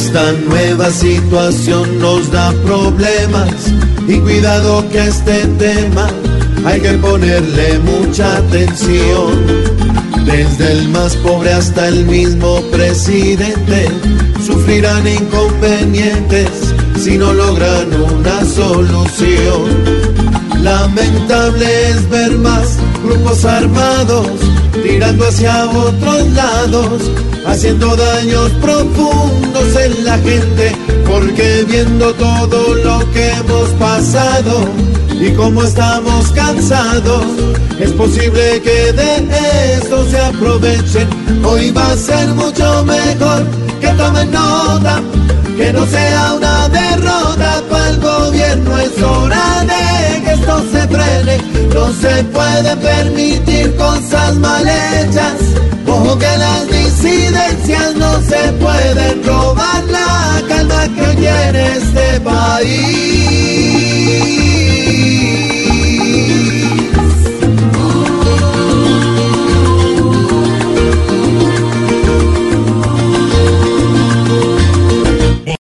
Esta nueva situación nos da problemas y cuidado que este tema hay que ponerle mucha atención. Desde el más pobre hasta el mismo presidente sufrirán inconvenientes si no logran una solución. Lamentable es ver más grupos armados tirando hacia otros lados, haciendo daños profundos en la gente, porque viendo todo lo que hemos pasado y como estamos cansados, es posible que de esto se aprovechen. Hoy va a ser mucho mejor que tomen nota, que no sea una derrota para el gobierno, es hora de que esto se frene, no se puede permitir ojo que las disidencias no se pueden robar la calma que hoy en este país.